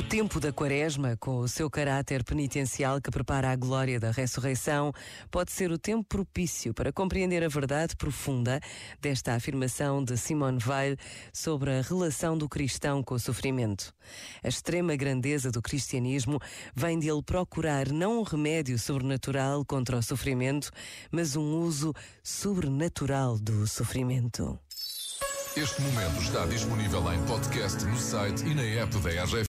O tempo da Quaresma, com o seu caráter penitencial que prepara a glória da ressurreição, pode ser o tempo propício para compreender a verdade profunda desta afirmação de Simone Weil sobre a relação do cristão com o sofrimento. A extrema grandeza do cristianismo vem de ele procurar não um remédio sobrenatural contra o sofrimento, mas um uso sobrenatural do sofrimento. Este momento está disponível em podcast no site e na app da RGF.